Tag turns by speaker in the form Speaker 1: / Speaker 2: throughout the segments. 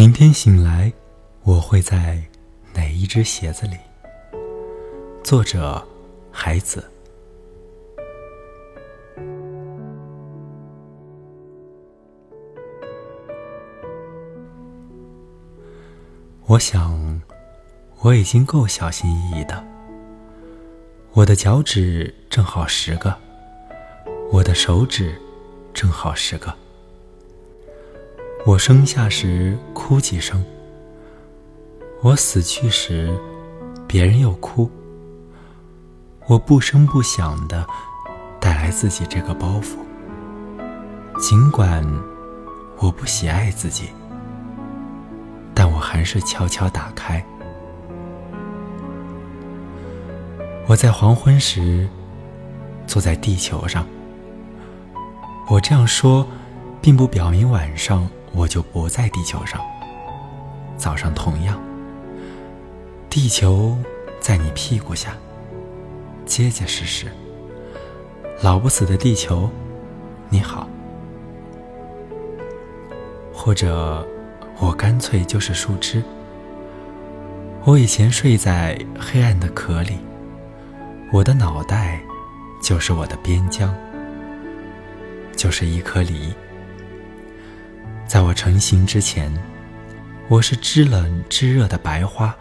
Speaker 1: 明天醒来，我会在哪一只鞋子里？作者：孩子。我想，我已经够小心翼翼的。我的脚趾正好十个，我的手指正好十个。我生下时哭几声，我死去时别人又哭。我不声不响的带来自己这个包袱，尽管我不喜爱自己。但我还是悄悄打开。我在黄昏时坐在地球上。我这样说，并不表明晚上我就不在地球上。早上同样，地球在你屁股下，结结实实。老不死的地球，你好。或者。我干脆就是树枝。我以前睡在黑暗的壳里，我的脑袋就是我的边疆，就是一颗梨。在我成型之前，我是知冷知热的白花，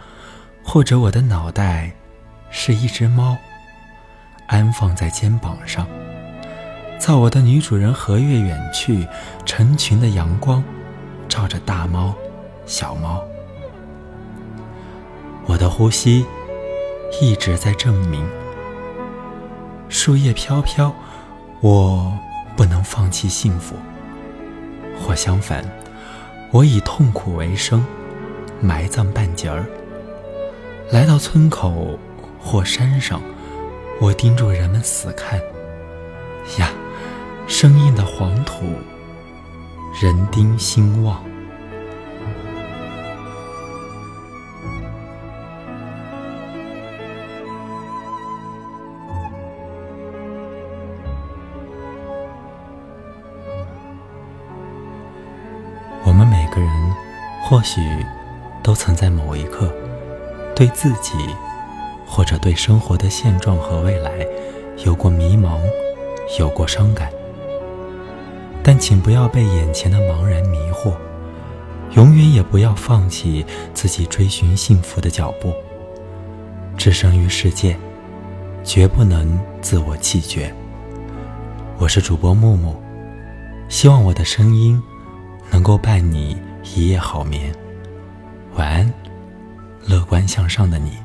Speaker 1: 或者我的脑袋是一只猫，安放在肩膀上。在我的女主人和月远去，成群的阳光。照着大猫、小猫，我的呼吸一直在证明。树叶飘飘，我不能放弃幸福；或相反，我以痛苦为生，埋葬半截儿。来到村口或山上，我盯住人们死看。呀，生硬的黄土。人丁兴旺。我们每个人，或许都曾在某一刻，对自己，或者对生活的现状和未来，有过迷茫，有过伤感。但请不要被眼前的茫然迷惑，永远也不要放弃自己追寻幸福的脚步。置身于世界，绝不能自我弃绝。我是主播木木，希望我的声音能够伴你一夜好眠。晚安，乐观向上的你。